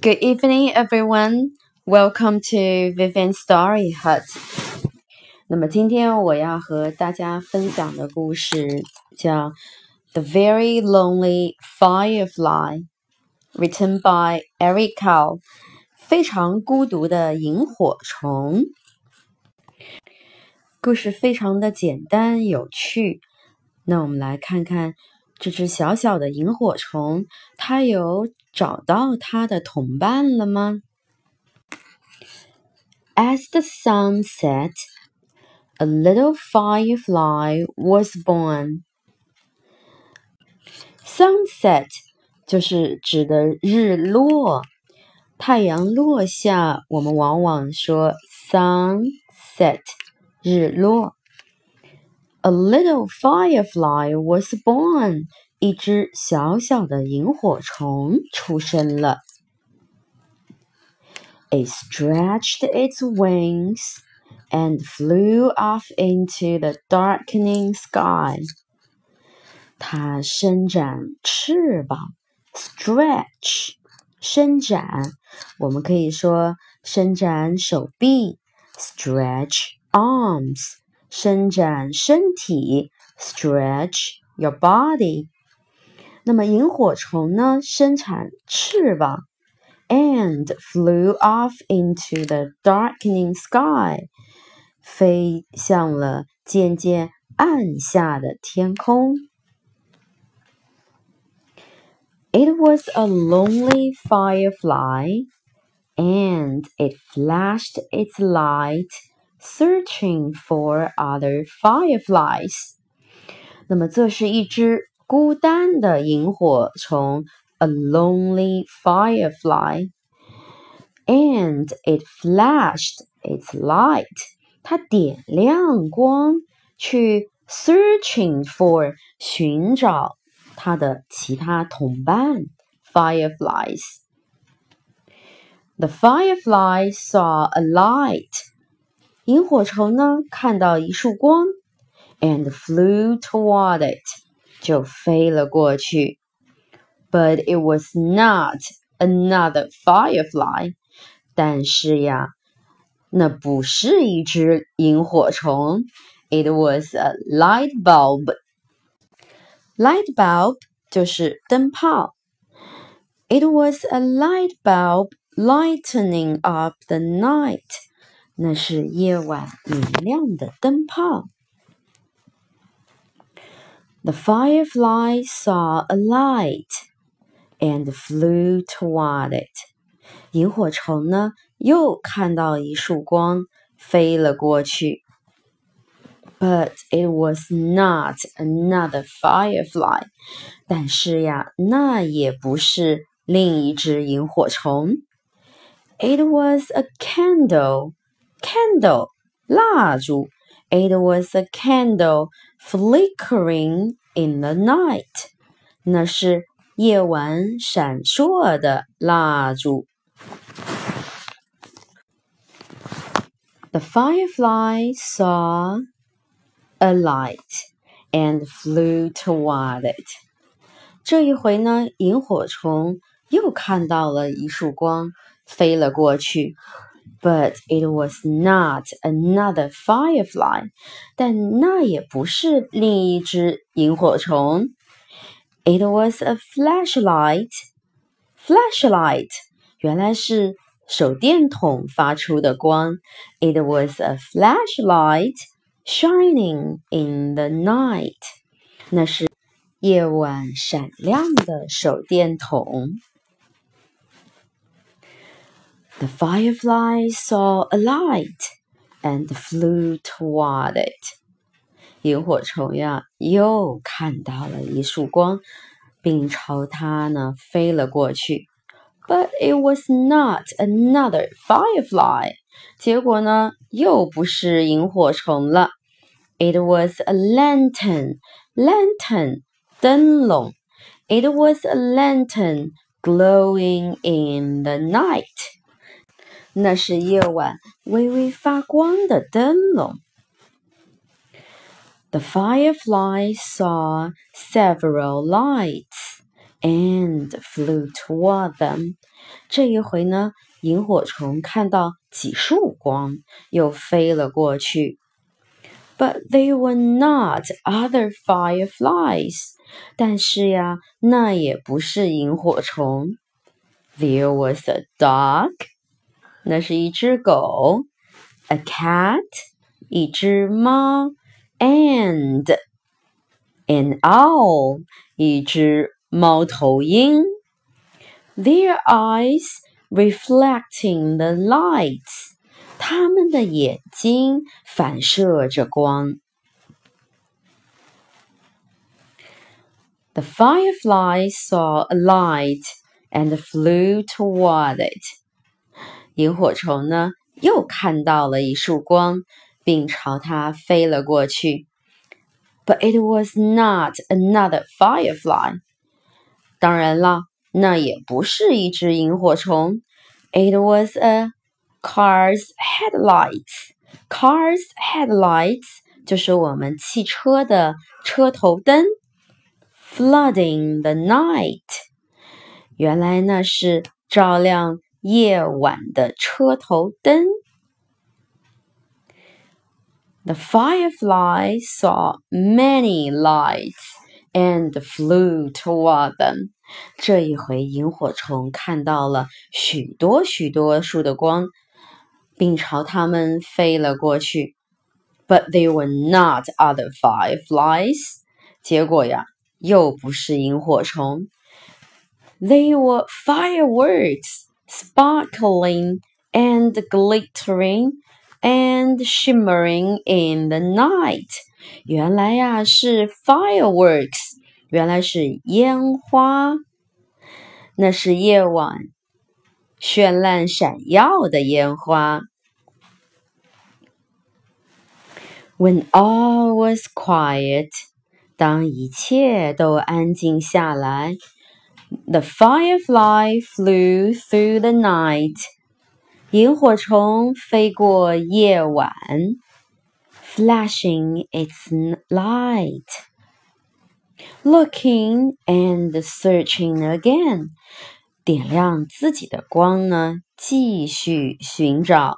Good evening, everyone. Welcome to Vivian Story Hut. 那么今天我要和大家分享的故事叫《The Very Lonely Firefly》，written by Eric Carle，非常孤独的萤火虫。故事非常的简单有趣。那我们来看看这只小小的萤火虫，它有找到它的同伴了吗？As the sun set, a little firefly was born. Sunset 就是指的日落，太阳落下，我们往往说 sunset 日落。A little firefly was born. 一只小小的萤火虫出生了。It stretched its wings and flew off into the darkening sky. 它伸展翅膀，stretch 伸展，我们可以说伸展手臂，stretch arms。 伸展身体，stretch your body。那么萤火虫呢？伸展翅膀，and flew off into the darkening sky，飞向了渐渐暗下的天空。It was a lonely firefly, and it flashed its light searching for other fireflies。那么，这是一只孤单的萤火虫，a lonely firefly。And it flashed its light，它点亮光，去 searching for 寻找它的其他同伴 fireflies。The firefly saw a light 萤火虫呢，看到一束光，and flew toward it，就飞了过去。But it was not another firefly。但是呀，那不是一只萤火虫。It was a light bulb。Light bulb 就是灯泡。It was a light bulb lightening up the night。 那是夜晚明亮的灯泡。The firefly saw a light and flew toward it。萤火虫呢，又看到一束光，飞了过去。But it was not another firefly。但是呀，那也不是另一只萤火虫。It was a candle。 candle 蜡烛。It was a candle flickering in the night。那是夜晚闪烁的蜡烛。The firefly saw a light and flew toward it。这一回呢，萤火虫又看到了一束光，飞了过去。 but it was not another firefly. 但那也不是另一只萤火虫。It was a flashlight. Flashlight 原来是手电筒发出的光。It was a flashlight shining in the night. 那是夜晚闪亮的手电筒。 the firefly saw a light and flew toward it. 萤火虫呀，又看到了一束光，并朝它呢飞了过去。But it was not another firefly. 结果呢，又不是萤火虫了。It was a lantern. Lantern 灯笼。It was a lantern glowing in the night. 那是夜晚微微发光的灯笼。The firefly saw several lights and flew toward them。这一回呢，萤火虫看到几束光，又飞了过去。But they were not other fireflies。但是呀，那也不是萤火虫。There was a dog。 那是一只狗。A cat。一只猫。And an owl。一只猫头鹰。Their eyes reflecting the lights，他们的眼睛反射着光。The firefly saw a light and flew toward it。 萤火虫呢，又看到了一束光，并朝它飞了过去。But it was not another firefly。当然了。那也不是一只萤火虫，It was a car's headlights. Car's headlights 就是我们汽车的车头灯，flooding the night。原来那是照亮夜晚的车头灯。The firefly saw many lights and flew toward them. 这一回，萤火虫看到了许多许多束的光，并朝它们飞了过去。But they were not other fireflies。结果呀，又不是萤火虫。They were fireworks, sparkling and glittering and shimmering in the night。原来呀，是 fireworks。原来是烟花，那是夜晚绚烂闪耀的烟花。When all was quiet，当一切都安静下来 ，The firefly flew through the night，萤火虫飞过夜晚，flashing its light。Looking and searching again，点亮自己的光呢，继续寻找。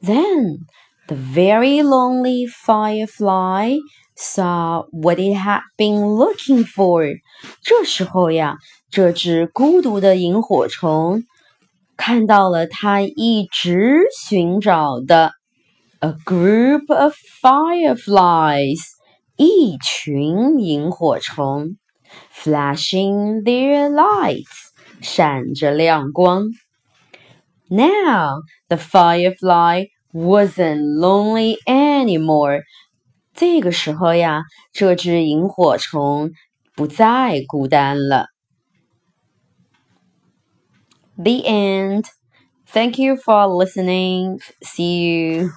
Then the very lonely firefly saw what it had been looking for。这时候呀，这只孤独的萤火虫看到了它一直寻找的 a group of fireflies。一群萤火虫，flashing their lights，闪着亮光。Now the firefly wasn't lonely anymore。 这个时候呀，这只萤火虫不再孤单了。The end. Thank you for listening. See you.